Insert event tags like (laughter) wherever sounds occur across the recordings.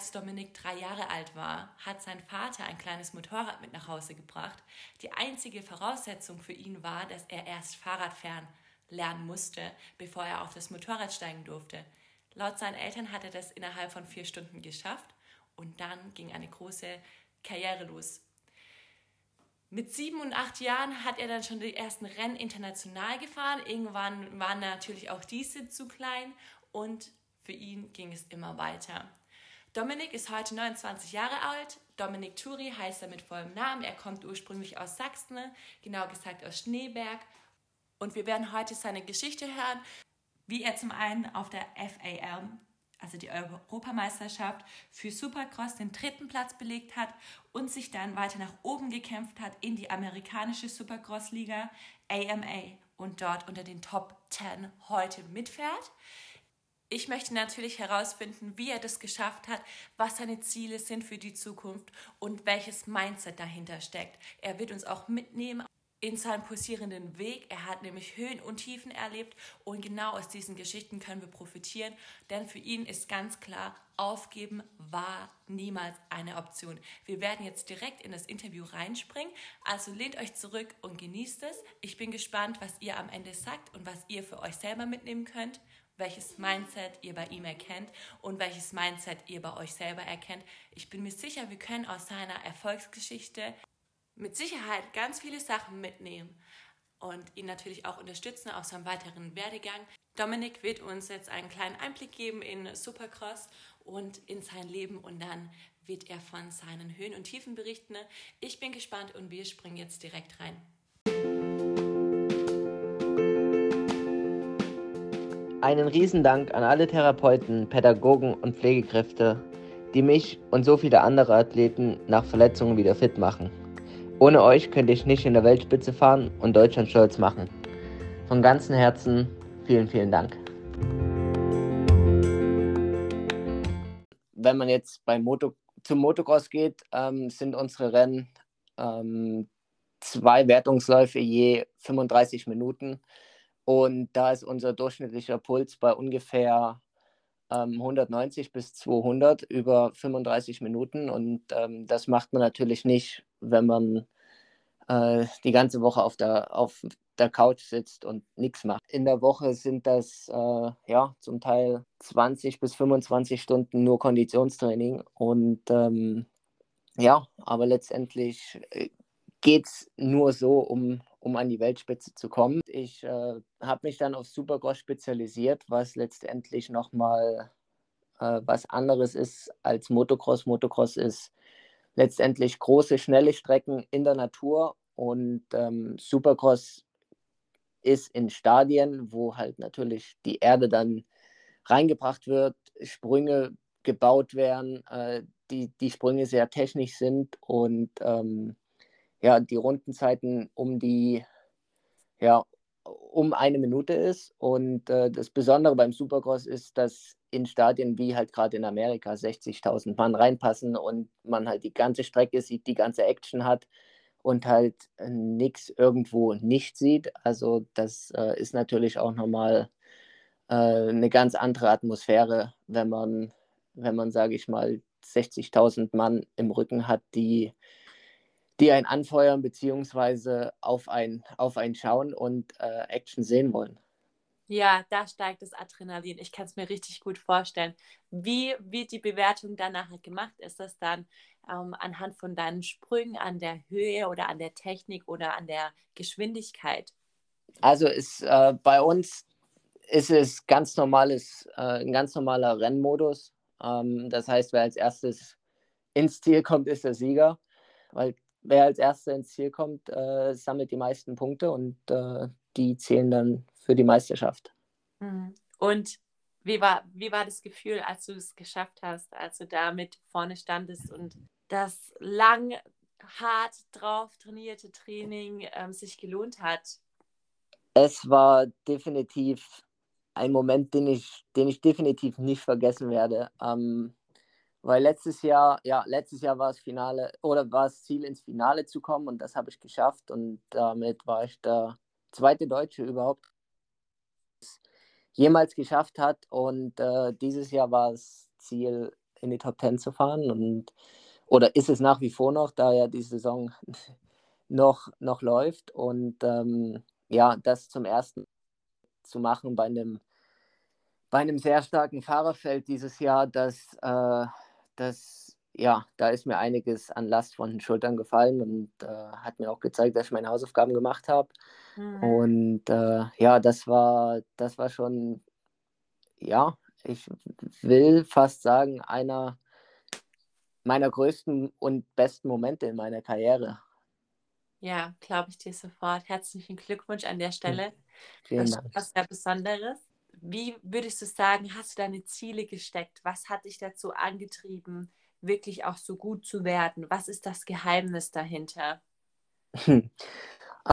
Als Dominik drei Jahre alt war, hat sein Vater ein kleines Motorrad mit nach Hause gebracht. Die einzige Voraussetzung für ihn war, dass er erst Fahrradfahren lernen musste, bevor er auf das Motorrad steigen durfte. Laut seinen Eltern hat er das innerhalb von vier Stunden geschafft und dann ging eine große Karriere los. Mit sieben und acht Jahren hat er dann schon die ersten Rennen international gefahren. Irgendwann waren natürlich auch diese zu klein und für ihn ging es immer weiter. Dominik ist heute 29 Jahre alt. Dominik Turi heißt er mit vollem Namen. Er kommt ursprünglich aus Sachsen, genau gesagt aus Schneeberg. Und wir werden heute seine Geschichte hören, wie er zum einen auf der FAM also die Europameisterschaft, für Supercross den dritten Platz belegt hat und sich dann weiter nach oben gekämpft hat in die amerikanische Supercross-Liga AMA und dort unter den Top 10 heute mitfährt. Ich möchte natürlich herausfinden, wie er das geschafft hat, was seine Ziele sind für die Zukunft und welches Mindset dahinter steckt. Er wird uns auch mitnehmen in seinem pulsierenden Weg. Er hat nämlich Höhen und Tiefen erlebt und genau aus diesen Geschichten können wir profitieren, denn für ihn ist ganz klar, aufgeben war niemals eine Option. Wir werden jetzt direkt in das Interview reinspringen, also lehnt euch zurück und genießt es. Ich bin gespannt, was ihr am Ende sagt und was ihr für euch selber mitnehmen könnt welches Mindset ihr bei ihm erkennt und welches Mindset ihr bei euch selber erkennt. Ich bin mir sicher, wir können aus seiner Erfolgsgeschichte mit Sicherheit ganz viele Sachen mitnehmen und ihn natürlich auch unterstützen auf seinem weiteren Werdegang. Dominik wird uns jetzt einen kleinen Einblick geben in Supercross und in sein Leben und dann wird er von seinen Höhen und Tiefen berichten. Ich bin gespannt und wir springen jetzt direkt rein. Einen Riesendank an alle Therapeuten, Pädagogen und Pflegekräfte, die mich und so viele andere Athleten nach Verletzungen wieder fit machen. Ohne euch könnte ich nicht in der Weltspitze fahren und Deutschland stolz machen. Von ganzem Herzen vielen, vielen Dank. Wenn man jetzt beim Moto zum Motocross geht, ähm, sind unsere Rennen ähm, zwei Wertungsläufe je 35 Minuten. Und da ist unser durchschnittlicher Puls bei ungefähr ähm, 190 bis 200 über 35 Minuten. Und ähm, das macht man natürlich nicht, wenn man äh, die ganze Woche auf der, auf der Couch sitzt und nichts macht. In der Woche sind das äh, ja zum Teil 20 bis 25 Stunden nur Konditionstraining. Und ähm, ja, aber letztendlich äh, geht es nur so, um, um an die Weltspitze zu kommen. Ich äh, habe mich dann auf Supercross spezialisiert, was letztendlich nochmal äh, was anderes ist als Motocross. Motocross ist letztendlich große, schnelle Strecken in der Natur und ähm, Supercross ist in Stadien, wo halt natürlich die Erde dann reingebracht wird, Sprünge gebaut werden, äh, die, die Sprünge sehr technisch sind und ähm, ja, die Rundenzeiten um die, ja, um eine Minute ist. Und äh, das Besondere beim Supercross ist, dass in Stadien wie halt gerade in Amerika 60.000 Mann reinpassen und man halt die ganze Strecke sieht, die ganze Action hat und halt äh, nichts irgendwo nicht sieht. Also das äh, ist natürlich auch nochmal äh, eine ganz andere Atmosphäre, wenn man, wenn man, sage ich mal, 60.000 Mann im Rücken hat, die, die einen anfeuern beziehungsweise auf ein, auf einen schauen und äh, Action sehen wollen. Ja, da steigt das Adrenalin. Ich kann es mir richtig gut vorstellen. Wie wird die Bewertung dann nachher gemacht? Ist das dann ähm, anhand von deinen Sprüngen an der Höhe oder an der Technik oder an der Geschwindigkeit? Also ist äh, bei uns ist es ganz normales, äh, ein ganz normaler Rennmodus. Ähm, das heißt, wer als erstes ins Ziel kommt, ist der Sieger, weil wer als erster ins Ziel kommt, äh, sammelt die meisten Punkte und äh, die zählen dann für die Meisterschaft. Mhm. Und Wie war, wie war das Gefühl, als du es geschafft hast, als du da mit vorne standest und das lang, hart drauf trainierte Training ähm, sich gelohnt hat? Es war definitiv ein Moment, den ich, den ich definitiv nicht vergessen werde. Ähm, weil letztes Jahr, ja, letztes Jahr war es Finale oder war es Ziel, ins Finale zu kommen und das habe ich geschafft und damit war ich der zweite Deutsche überhaupt, jemals geschafft hat. Und äh, dieses Jahr war es Ziel, in die Top Ten zu fahren und oder ist es nach wie vor noch, da ja die Saison (laughs) noch, noch läuft. Und ähm, ja, das zum ersten zu machen bei einem, bei einem sehr starken Fahrerfeld dieses Jahr, das, äh, das, ja, da ist mir einiges an Last von den Schultern gefallen und äh, hat mir auch gezeigt, dass ich meine Hausaufgaben gemacht habe. Mhm. Und äh, ja, das war, das war schon, ja, ich will fast sagen, einer meiner größten und besten Momente in meiner Karriere. Ja, glaube ich dir sofort. Herzlichen Glückwunsch an der hm. Stelle. Vielen das Dank. Was sehr Besonderes. Wie würdest du sagen, hast du deine Ziele gesteckt? Was hat dich dazu angetrieben, wirklich auch so gut zu werden? Was ist das Geheimnis dahinter? (laughs)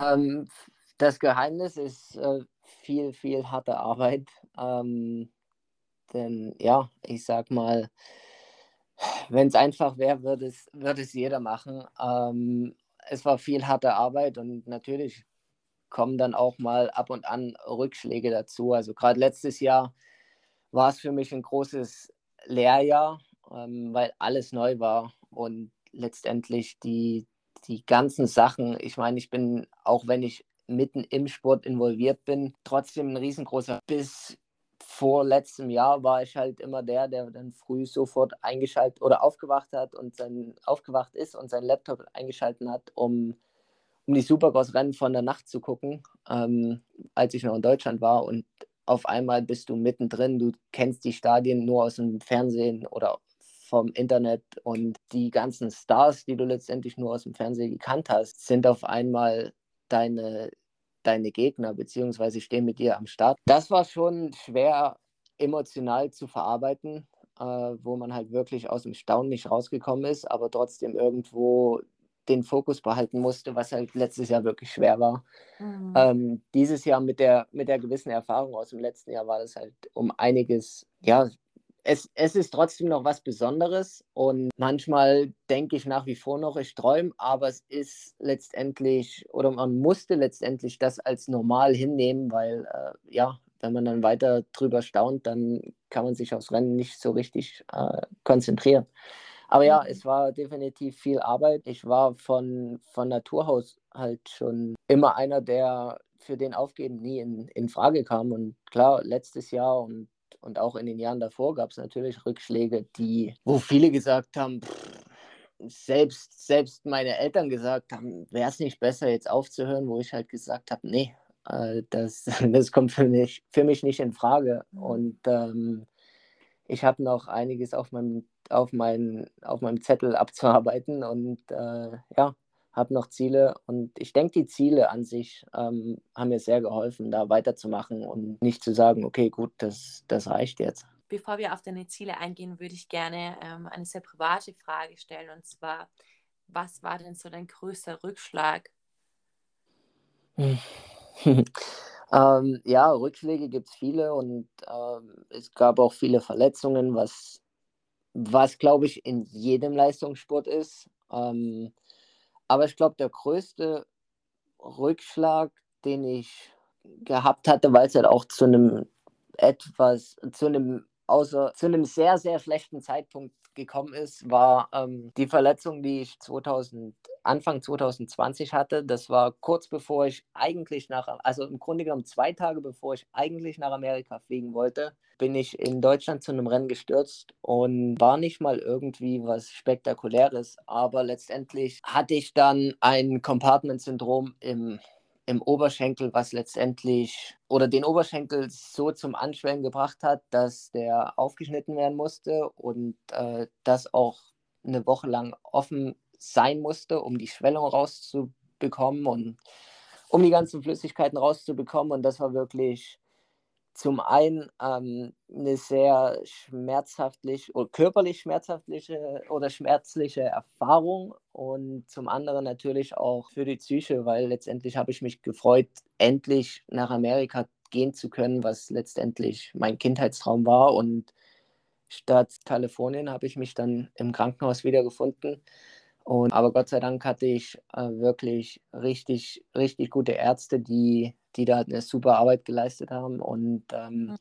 ähm, das Geheimnis ist äh, viel, viel harte Arbeit. Ähm, denn ja, ich sag mal, wenn es einfach wäre, würde es, würde es jeder machen. Ähm, es war viel harte Arbeit und natürlich kommen dann auch mal ab und an Rückschläge dazu. Also gerade letztes Jahr war es für mich ein großes Lehrjahr, ähm, weil alles neu war und letztendlich die, die ganzen Sachen, ich meine, ich bin, auch wenn ich mitten im Sport involviert bin, trotzdem ein riesengroßer bis vor letztem Jahr war ich halt immer der, der dann früh sofort eingeschaltet oder aufgewacht hat und sein aufgewacht ist und sein Laptop eingeschaltet hat, um, um die Supercross-Rennen von der Nacht zu gucken, ähm, als ich noch in Deutschland war. Und auf einmal bist du mittendrin, du kennst die Stadien nur aus dem Fernsehen oder vom Internet und die ganzen Stars, die du letztendlich nur aus dem Fernsehen gekannt hast, sind auf einmal deine deine Gegner, beziehungsweise stehen mit dir am Start. Das war schon schwer emotional zu verarbeiten, äh, wo man halt wirklich aus dem Staunen nicht rausgekommen ist, aber trotzdem irgendwo den Fokus behalten musste, was halt letztes Jahr wirklich schwer war. Mhm. Ähm, dieses Jahr mit der, mit der gewissen Erfahrung aus dem letzten Jahr war das halt um einiges ja, es, es ist trotzdem noch was Besonderes und manchmal denke ich nach wie vor noch, ich träume, aber es ist letztendlich oder man musste letztendlich das als normal hinnehmen, weil äh, ja, wenn man dann weiter drüber staunt, dann kann man sich aufs Rennen nicht so richtig äh, konzentrieren. Aber ja, mhm. es war definitiv viel Arbeit. Ich war von, von Naturhaus halt schon immer einer, der für den Aufgeben nie in, in Frage kam. Und klar, letztes Jahr und und auch in den Jahren davor gab es natürlich Rückschläge, die, wo viele gesagt haben, pff, selbst, selbst meine Eltern gesagt haben, wäre es nicht besser, jetzt aufzuhören, wo ich halt gesagt habe, nee, äh, das, (laughs) das kommt für mich, für mich nicht in Frage. Mhm. Und ähm, ich habe noch einiges auf meinem, auf, mein, auf meinem Zettel abzuarbeiten und äh, ja, habe noch Ziele und ich denke, die Ziele an sich ähm, haben mir sehr geholfen, da weiterzumachen und nicht zu sagen, okay, gut, das, das reicht jetzt. Bevor wir auf deine Ziele eingehen, würde ich gerne ähm, eine sehr private Frage stellen und zwar, was war denn so dein größter Rückschlag? (laughs) ähm, ja, Rückschläge gibt es viele und ähm, es gab auch viele Verletzungen, was, was glaube ich in jedem Leistungssport ist. Ähm, aber ich glaube, der größte Rückschlag, den ich gehabt hatte, weil es halt auch zu einem etwas, zu einem außer zu einem sehr, sehr schlechten Zeitpunkt gekommen ist, war ähm, die Verletzung, die ich 2000, Anfang 2020 hatte. Das war kurz bevor ich eigentlich nach, also im Grunde genommen zwei Tage bevor ich eigentlich nach Amerika fliegen wollte, bin ich in Deutschland zu einem Rennen gestürzt und war nicht mal irgendwie was Spektakuläres, aber letztendlich hatte ich dann ein Compartment-Syndrom im im Oberschenkel, was letztendlich oder den Oberschenkel so zum Anschwellen gebracht hat, dass der aufgeschnitten werden musste und äh, das auch eine Woche lang offen sein musste, um die Schwellung rauszubekommen und um die ganzen Flüssigkeiten rauszubekommen. Und das war wirklich zum einen ähm, eine sehr schmerzhaftlich oder körperlich schmerzhaftliche oder schmerzliche Erfahrung und zum anderen natürlich auch für die Psyche, weil letztendlich habe ich mich gefreut, endlich nach Amerika gehen zu können, was letztendlich mein Kindheitstraum war und statt Kalifornien habe ich mich dann im Krankenhaus wiedergefunden. Und, aber Gott sei Dank hatte ich äh, wirklich richtig, richtig gute Ärzte, die die da eine super Arbeit geleistet haben und ähm, mhm.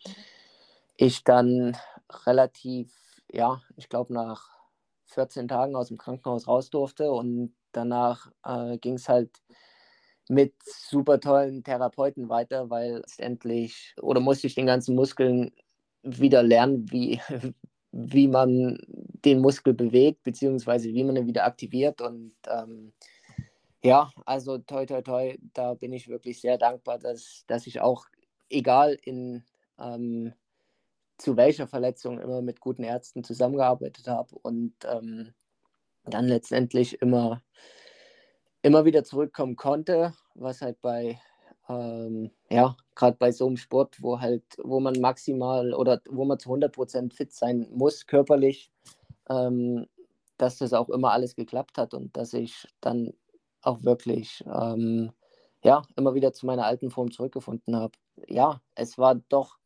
ich dann relativ, ja, ich glaube nach 14 Tagen aus dem Krankenhaus raus durfte und danach äh, ging es halt mit super tollen Therapeuten weiter, weil letztendlich, oder musste ich den ganzen Muskeln wieder lernen, wie, (laughs) wie man den Muskel bewegt, beziehungsweise wie man ihn wieder aktiviert und ähm, ja, also toi, toi, toi, da bin ich wirklich sehr dankbar, dass, dass ich auch, egal in ähm, zu welcher Verletzung, immer mit guten Ärzten zusammengearbeitet habe und ähm, dann letztendlich immer, immer wieder zurückkommen konnte, was halt bei, ähm, ja, gerade bei so einem Sport, wo halt, wo man maximal oder wo man zu 100% fit sein muss, körperlich, ähm, dass das auch immer alles geklappt hat und dass ich dann auch wirklich ähm, ja, immer wieder zu meiner alten Form zurückgefunden habe. Ja, es war doch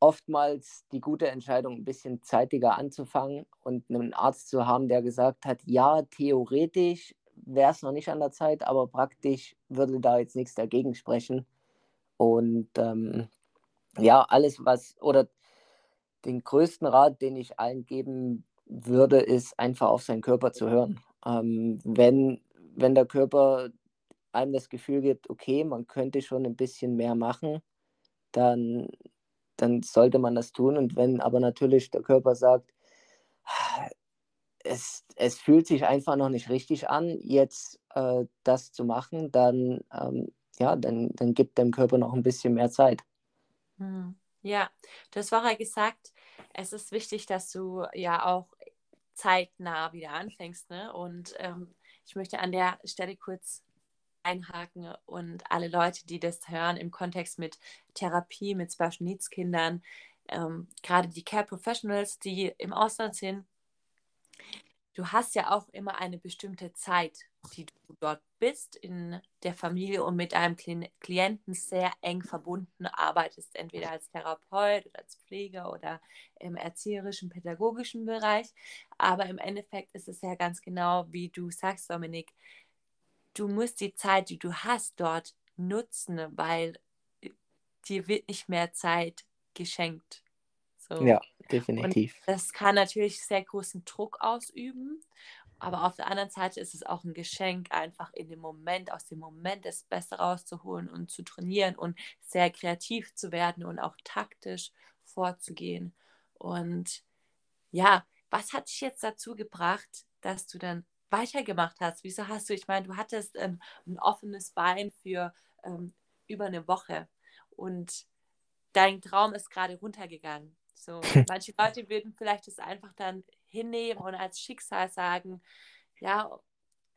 oftmals die gute Entscheidung, ein bisschen zeitiger anzufangen und einen Arzt zu haben, der gesagt hat, ja, theoretisch wäre es noch nicht an der Zeit, aber praktisch würde da jetzt nichts dagegen sprechen. Und ähm, ja, alles, was, oder den größten Rat, den ich allen geben würde, ist einfach auf seinen Körper zu hören. Ähm, wenn wenn der Körper einem das Gefühl gibt, okay, man könnte schon ein bisschen mehr machen, dann, dann sollte man das tun. Und wenn aber natürlich der Körper sagt, es, es fühlt sich einfach noch nicht richtig an, jetzt äh, das zu machen, dann, ähm, ja, dann, dann gibt dem Körper noch ein bisschen mehr Zeit. Hm. Ja, du hast vorher gesagt, es ist wichtig, dass du ja auch zeitnah wieder anfängst. Ne? Und ähm, ich möchte an der Stelle kurz einhaken und alle Leute, die das hören im Kontext mit Therapie, mit Special Needs Kindern, ähm, gerade die Care Professionals, die im Ausland sind, du hast ja auch immer eine bestimmte Zeit, die du dort bist, in der Familie und mit deinem Klienten sehr eng verbunden arbeitest, entweder als Therapeut oder als Pfleger oder im erzieherischen, pädagogischen Bereich. Aber im Endeffekt ist es ja ganz genau, wie du sagst, Dominik, du musst die Zeit, die du hast, dort nutzen, weil dir wird nicht mehr Zeit geschenkt. So. Ja, definitiv. Und das kann natürlich sehr großen Druck ausüben. Aber auf der anderen Seite ist es auch ein Geschenk, einfach in dem Moment, aus dem Moment das Beste rauszuholen und zu trainieren und sehr kreativ zu werden und auch taktisch vorzugehen. Und ja, was hat dich jetzt dazu gebracht, dass du dann weitergemacht hast? Wieso hast du, ich meine, du hattest ähm, ein offenes Bein für ähm, über eine Woche und dein Traum ist gerade runtergegangen. So, (laughs) manche Leute würden vielleicht das einfach dann hinnehmen und als Schicksal sagen, ja,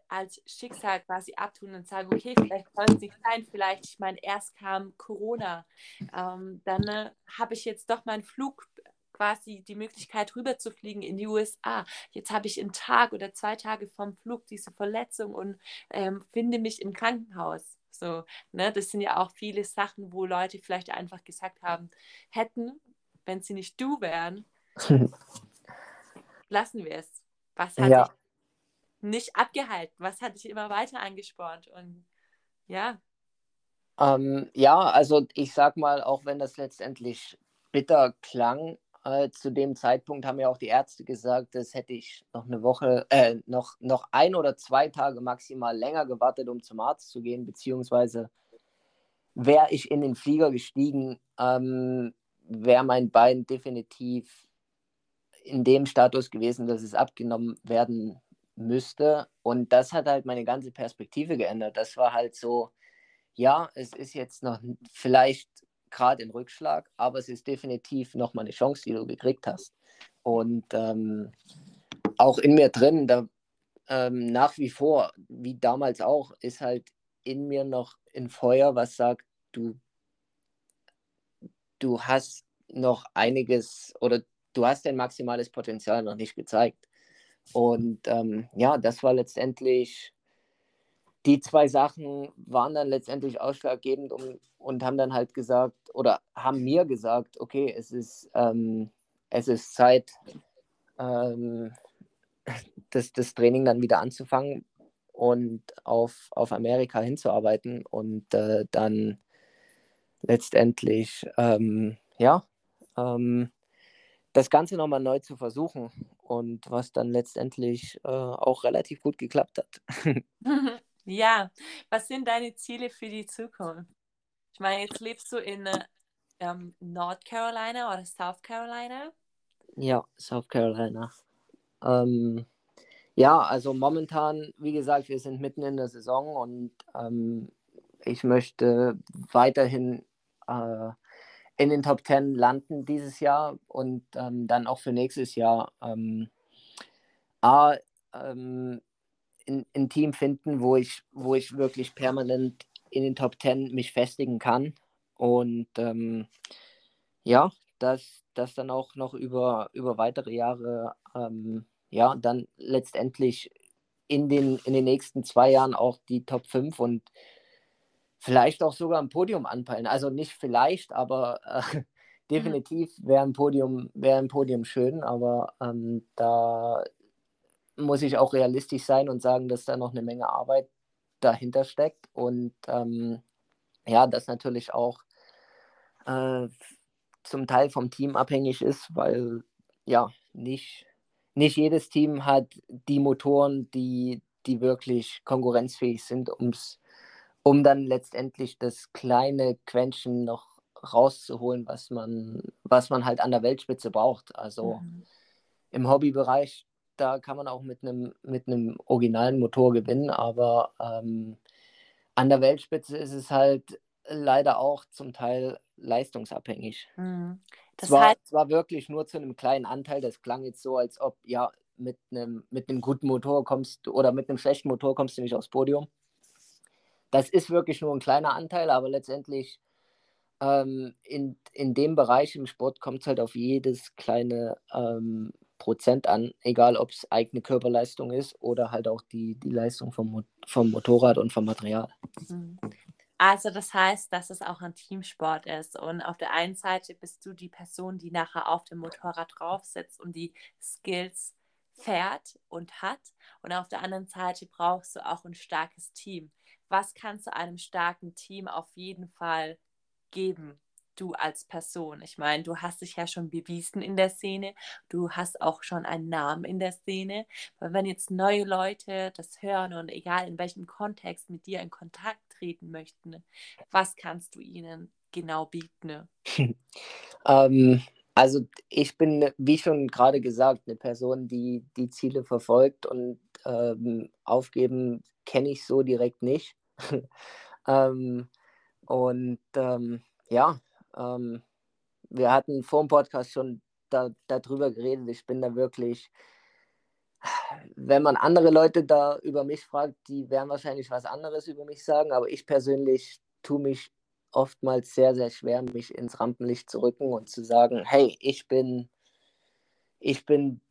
als Schicksal quasi abtun und sagen, okay, vielleicht soll es nicht sein, vielleicht, ich meine, erst kam Corona, ähm, dann äh, habe ich jetzt doch meinen Flug quasi die Möglichkeit rüber zu fliegen in die USA. Jetzt habe ich einen Tag oder zwei Tage vom Flug diese Verletzung und ähm, finde mich im Krankenhaus. So, ne, das sind ja auch viele Sachen, wo Leute vielleicht einfach gesagt haben, hätten, wenn sie nicht du wären, (laughs) lassen wir es. Was hat ja. dich nicht abgehalten? Was hat dich immer weiter angespornt? Und ja. Ähm, ja, also ich sag mal, auch wenn das letztendlich bitter klang, äh, zu dem Zeitpunkt haben ja auch die Ärzte gesagt, das hätte ich noch eine Woche, äh, noch, noch ein oder zwei Tage maximal länger gewartet, um zum Arzt zu gehen, beziehungsweise wäre ich in den Flieger gestiegen, ähm, wäre mein Bein definitiv in dem Status gewesen, dass es abgenommen werden müsste. Und das hat halt meine ganze Perspektive geändert. Das war halt so, ja, es ist jetzt noch vielleicht gerade ein Rückschlag, aber es ist definitiv nochmal eine Chance, die du gekriegt hast. Und ähm, auch in mir drin, da, ähm, nach wie vor, wie damals auch, ist halt in mir noch ein Feuer, was sagt, du du hast noch einiges oder du hast dein maximales Potenzial noch nicht gezeigt. Und ähm, ja, das war letztendlich, die zwei Sachen waren dann letztendlich ausschlaggebend um, und haben dann halt gesagt oder haben mir gesagt, okay, es ist, ähm, es ist Zeit, ähm, (laughs) das, das Training dann wieder anzufangen und auf, auf Amerika hinzuarbeiten und äh, dann letztendlich, ähm, ja, ähm, das Ganze nochmal neu zu versuchen und was dann letztendlich äh, auch relativ gut geklappt hat. (laughs) (laughs) ja, was sind deine Ziele für die Zukunft? Ich meine, jetzt lebst du in äh, ähm, North Carolina oder South Carolina? Ja, South Carolina. Ähm, ja, also momentan, wie gesagt, wir sind mitten in der Saison und ähm, ich möchte weiterhin äh, in den Top 10 landen dieses Jahr und ähm, dann auch für nächstes Jahr ähm, A, ähm, in, ein Team finden, wo ich, wo ich wirklich permanent in den Top 10 mich festigen kann und ähm, ja, dass das dann auch noch über, über weitere Jahre ähm, ja, dann letztendlich in den, in den nächsten zwei Jahren auch die Top 5 und vielleicht auch sogar ein Podium anpeilen. Also nicht vielleicht, aber äh, (laughs) definitiv wäre ein Podium, wäre ein Podium schön, aber ähm, da muss ich auch realistisch sein und sagen, dass da noch eine Menge Arbeit dahinter steckt und ähm, ja, das natürlich auch äh, zum Teil vom Team abhängig ist, weil ja, nicht, nicht jedes Team hat die Motoren, die, die wirklich konkurrenzfähig sind, ums um dann letztendlich das kleine Quäntchen noch rauszuholen, was man, was man halt an der Weltspitze braucht. Also mhm. im Hobbybereich, da kann man auch mit einem mit einem originalen Motor gewinnen, aber ähm, an der Weltspitze ist es halt leider auch zum Teil leistungsabhängig. Mhm. Das zwar, heißt... zwar wirklich nur zu einem kleinen Anteil, das klang jetzt so, als ob ja mit einem, mit einem guten Motor kommst oder mit einem schlechten Motor kommst du nicht aufs Podium das ist wirklich nur ein kleiner Anteil, aber letztendlich ähm, in, in dem Bereich im Sport kommt es halt auf jedes kleine ähm, Prozent an, egal ob es eigene Körperleistung ist oder halt auch die, die Leistung vom, vom Motorrad und vom Material. Mhm. Also das heißt, dass es auch ein Teamsport ist und auf der einen Seite bist du die Person, die nachher auf dem Motorrad drauf sitzt und die Skills fährt und hat und auf der anderen Seite brauchst du auch ein starkes Team was kannst du einem starken Team auf jeden Fall geben, du als Person? Ich meine, du hast dich ja schon bewiesen in der Szene, du hast auch schon einen Namen in der Szene, weil wenn jetzt neue Leute das hören und egal in welchem Kontext mit dir in Kontakt treten möchten, was kannst du ihnen genau bieten? (laughs) ähm, also ich bin, wie schon gerade gesagt, eine Person, die die Ziele verfolgt und ähm, aufgeben kenne ich so direkt nicht. (laughs) ähm, und ähm, ja, ähm, wir hatten vor dem Podcast schon da, darüber geredet. Ich bin da wirklich, wenn man andere Leute da über mich fragt, die werden wahrscheinlich was anderes über mich sagen, aber ich persönlich tue mich oftmals sehr, sehr schwer, mich ins Rampenlicht zu rücken und zu sagen, hey, ich bin, ich bin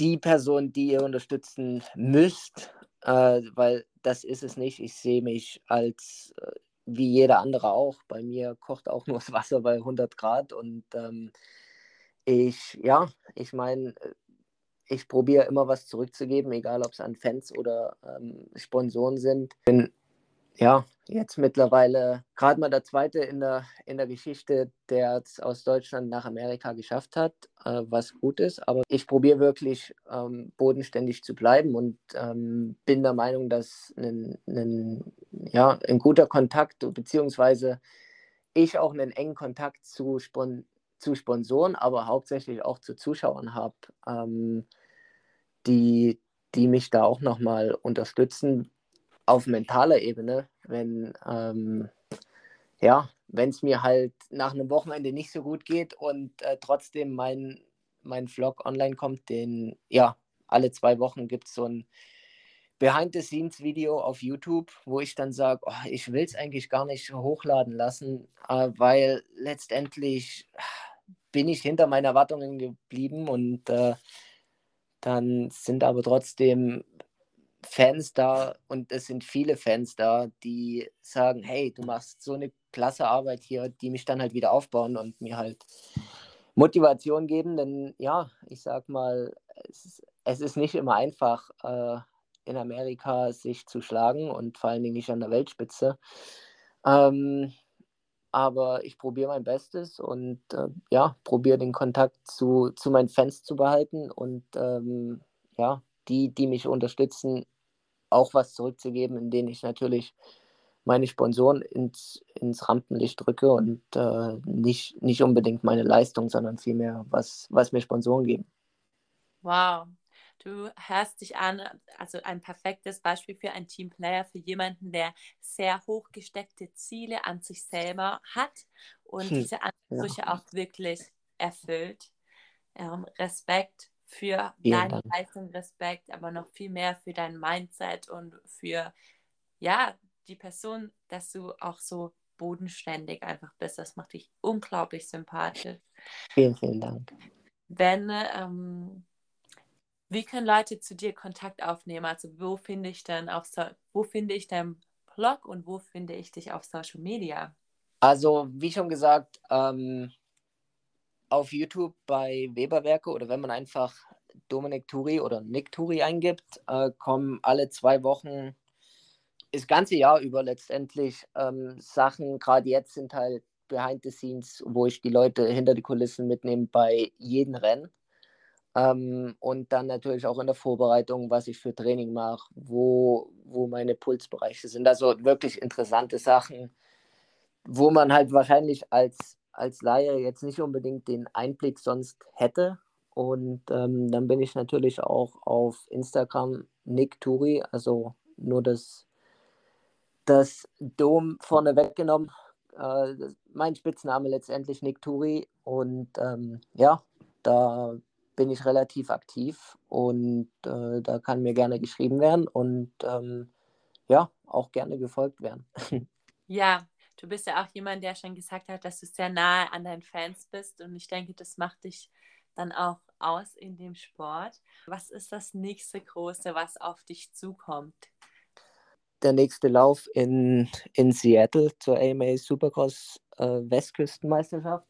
die Person, die ihr unterstützen müsst, äh, weil das ist es nicht. Ich sehe mich als äh, wie jeder andere auch. Bei mir kocht auch (laughs) nur das Wasser bei 100 Grad und ähm, ich, ja, ich meine, äh, ich probiere immer was zurückzugeben, egal ob es an Fans oder ähm, Sponsoren sind. Bin ja, jetzt mittlerweile gerade mal der zweite in der, in der Geschichte, der es aus Deutschland nach Amerika geschafft hat, äh, was gut ist. Aber ich probiere wirklich ähm, bodenständig zu bleiben und ähm, bin der Meinung, dass ein, ein, ja, ein guter Kontakt, beziehungsweise ich auch einen engen Kontakt zu, Spon zu Sponsoren, aber hauptsächlich auch zu Zuschauern habe, ähm, die, die mich da auch nochmal unterstützen, auf mentaler Ebene, wenn ähm, ja, wenn es mir halt nach einem Wochenende nicht so gut geht und äh, trotzdem mein, mein Vlog online kommt, den ja, alle zwei Wochen gibt es so ein Behind-the-Scenes-Video auf YouTube, wo ich dann sage, oh, ich will es eigentlich gar nicht hochladen lassen, äh, weil letztendlich bin ich hinter meinen Erwartungen geblieben und äh, dann sind aber trotzdem Fans da und es sind viele Fans da, die sagen, hey, du machst so eine klasse Arbeit hier, die mich dann halt wieder aufbauen und mir halt Motivation geben, denn ja, ich sag mal, es ist, es ist nicht immer einfach, äh, in Amerika sich zu schlagen und vor allen Dingen nicht an der Weltspitze. Ähm, aber ich probiere mein Bestes und äh, ja, probiere den Kontakt zu, zu meinen Fans zu behalten und ähm, ja, die, die mich unterstützen, auch was zurückzugeben, indem ich natürlich meine Sponsoren ins, ins Rampenlicht drücke und äh, nicht, nicht unbedingt meine Leistung, sondern vielmehr, was, was mir Sponsoren geben. Wow, Du hörst dich an, also ein perfektes Beispiel für einen Teamplayer, für jemanden, der sehr hochgesteckte Ziele an sich selber hat und hm. diese Ansprüche ja. auch wirklich erfüllt. Ähm, Respekt für Vielen deine Dank. Leistung, Respekt, aber noch viel mehr für dein Mindset und für ja, die Person, dass du auch so bodenständig einfach bist. Das macht dich unglaublich sympathisch. Vielen, vielen Dank. Wenn ähm, wie können Leute zu dir Kontakt aufnehmen? Also wo finde ich dann auf so wo finde ich deinen Blog und wo finde ich dich auf Social Media? Also wie schon gesagt, ähm, auf YouTube bei Weberwerke oder wenn man einfach Dominik Turi oder Nick Turi eingibt, äh, kommen alle zwei Wochen das ganze Jahr über letztendlich ähm, Sachen. Gerade jetzt sind halt Behind the Scenes, wo ich die Leute hinter die Kulissen mitnehme bei jedem Rennen. Ähm, und dann natürlich auch in der Vorbereitung, was ich für Training mache, wo, wo meine Pulsbereiche sind. Also wirklich interessante Sachen, wo man halt wahrscheinlich als, als Laie jetzt nicht unbedingt den Einblick sonst hätte. Und ähm, dann bin ich natürlich auch auf Instagram Nick Turi, also nur das, das Dom vorne weggenommen. Äh, mein Spitzname letztendlich Nick Turi. Und ähm, ja, da bin ich relativ aktiv und äh, da kann mir gerne geschrieben werden und ähm, ja, auch gerne gefolgt werden. (laughs) Ja, du bist ja auch jemand, der schon gesagt hat, dass du sehr nahe an deinen Fans bist und ich denke, das macht dich dann auch aus in dem Sport. Was ist das nächste große, was auf dich zukommt? Der nächste Lauf in, in Seattle zur AMA Supercross äh, Westküstenmeisterschaft.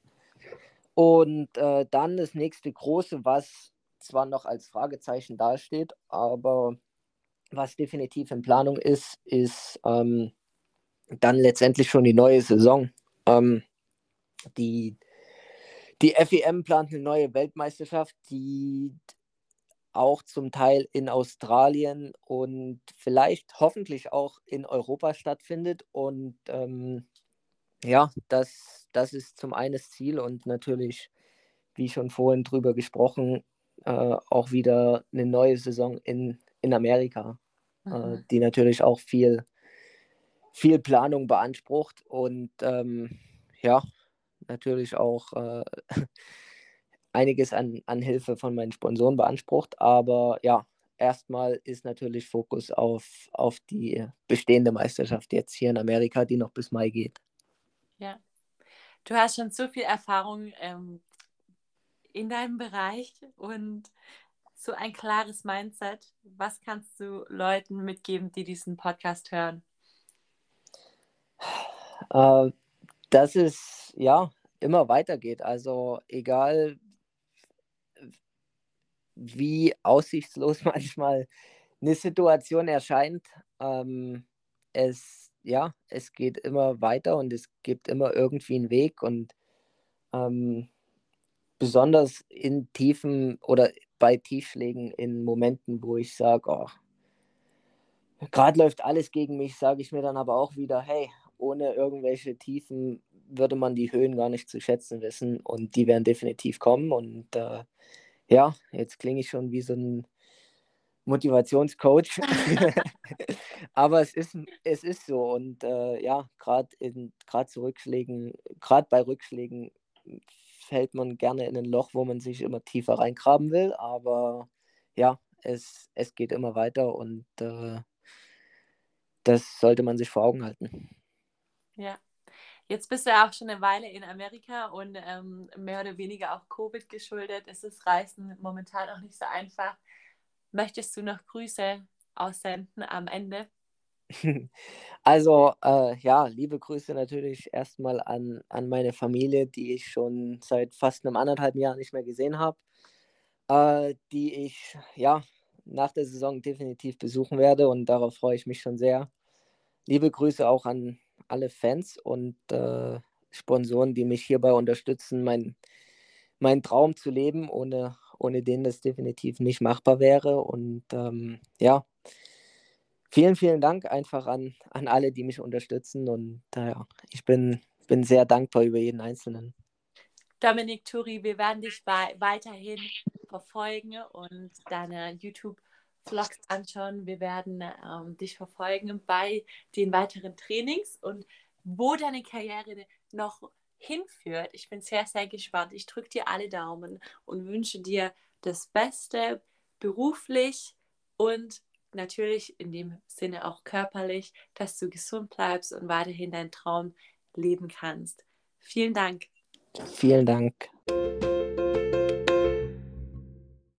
Und äh, dann das nächste große, was zwar noch als Fragezeichen dasteht, aber was definitiv in Planung ist, ist ähm, dann letztendlich schon die neue Saison. Ähm, die, die FEM plant eine neue Weltmeisterschaft, die auch zum Teil in Australien und vielleicht hoffentlich auch in Europa stattfindet. Und ähm, ja, das, das ist zum einen das Ziel und natürlich, wie schon vorhin drüber gesprochen, äh, auch wieder eine neue Saison in, in Amerika, äh, die natürlich auch viel, viel Planung beansprucht und ähm, ja, natürlich auch äh, (laughs) einiges an, an Hilfe von meinen Sponsoren beansprucht. Aber ja, erstmal ist natürlich Fokus auf, auf die bestehende Meisterschaft jetzt hier in Amerika, die noch bis Mai geht. Ja. Du hast schon so viel Erfahrung ähm, in deinem Bereich und so ein klares Mindset. Was kannst du Leuten mitgeben, die diesen Podcast hören? Äh, dass es ja immer weitergeht. Also egal wie aussichtslos (laughs) manchmal eine Situation erscheint, ähm, es ja, es geht immer weiter und es gibt immer irgendwie einen Weg und ähm, besonders in Tiefen oder bei Tiefschlägen in Momenten, wo ich sage, oh, gerade läuft alles gegen mich, sage ich mir dann aber auch wieder, hey, ohne irgendwelche Tiefen würde man die Höhen gar nicht zu schätzen wissen und die werden definitiv kommen und äh, ja, jetzt klinge ich schon wie so ein Motivationscoach. (laughs) (laughs) Aber es ist, es ist so. Und äh, ja, gerade zu Rückschlägen, gerade bei Rückschlägen fällt man gerne in ein Loch, wo man sich immer tiefer reingraben will. Aber ja, es, es geht immer weiter und äh, das sollte man sich vor Augen halten. Ja. Jetzt bist du ja auch schon eine Weile in Amerika und ähm, mehr oder weniger auch Covid geschuldet. Es ist Reisen momentan auch nicht so einfach. Möchtest du noch Grüße aussenden am Ende? (laughs) Also äh, ja, liebe Grüße natürlich erstmal an, an meine Familie, die ich schon seit fast einem anderthalb Jahr nicht mehr gesehen habe, äh, die ich ja nach der Saison definitiv besuchen werde und darauf freue ich mich schon sehr. Liebe Grüße auch an alle Fans und äh, Sponsoren, die mich hierbei unterstützen, mein, meinen Traum zu leben, ohne, ohne den das definitiv nicht machbar wäre. Und ähm, ja, vielen, vielen Dank einfach an, an alle, die mich unterstützen. Und äh, ja, ich bin, bin sehr dankbar über jeden Einzelnen. Dominik Turi, wir werden dich weiterhin verfolgen und deine YouTube-Vlogs anschauen. Wir werden ähm, dich verfolgen bei den weiteren Trainings und wo deine Karriere noch hinführt. Ich bin sehr, sehr gespannt. Ich drücke dir alle Daumen und wünsche dir das Beste beruflich und natürlich in dem Sinne auch körperlich, dass du gesund bleibst und weiterhin deinen Traum leben kannst. Vielen Dank. Vielen Dank.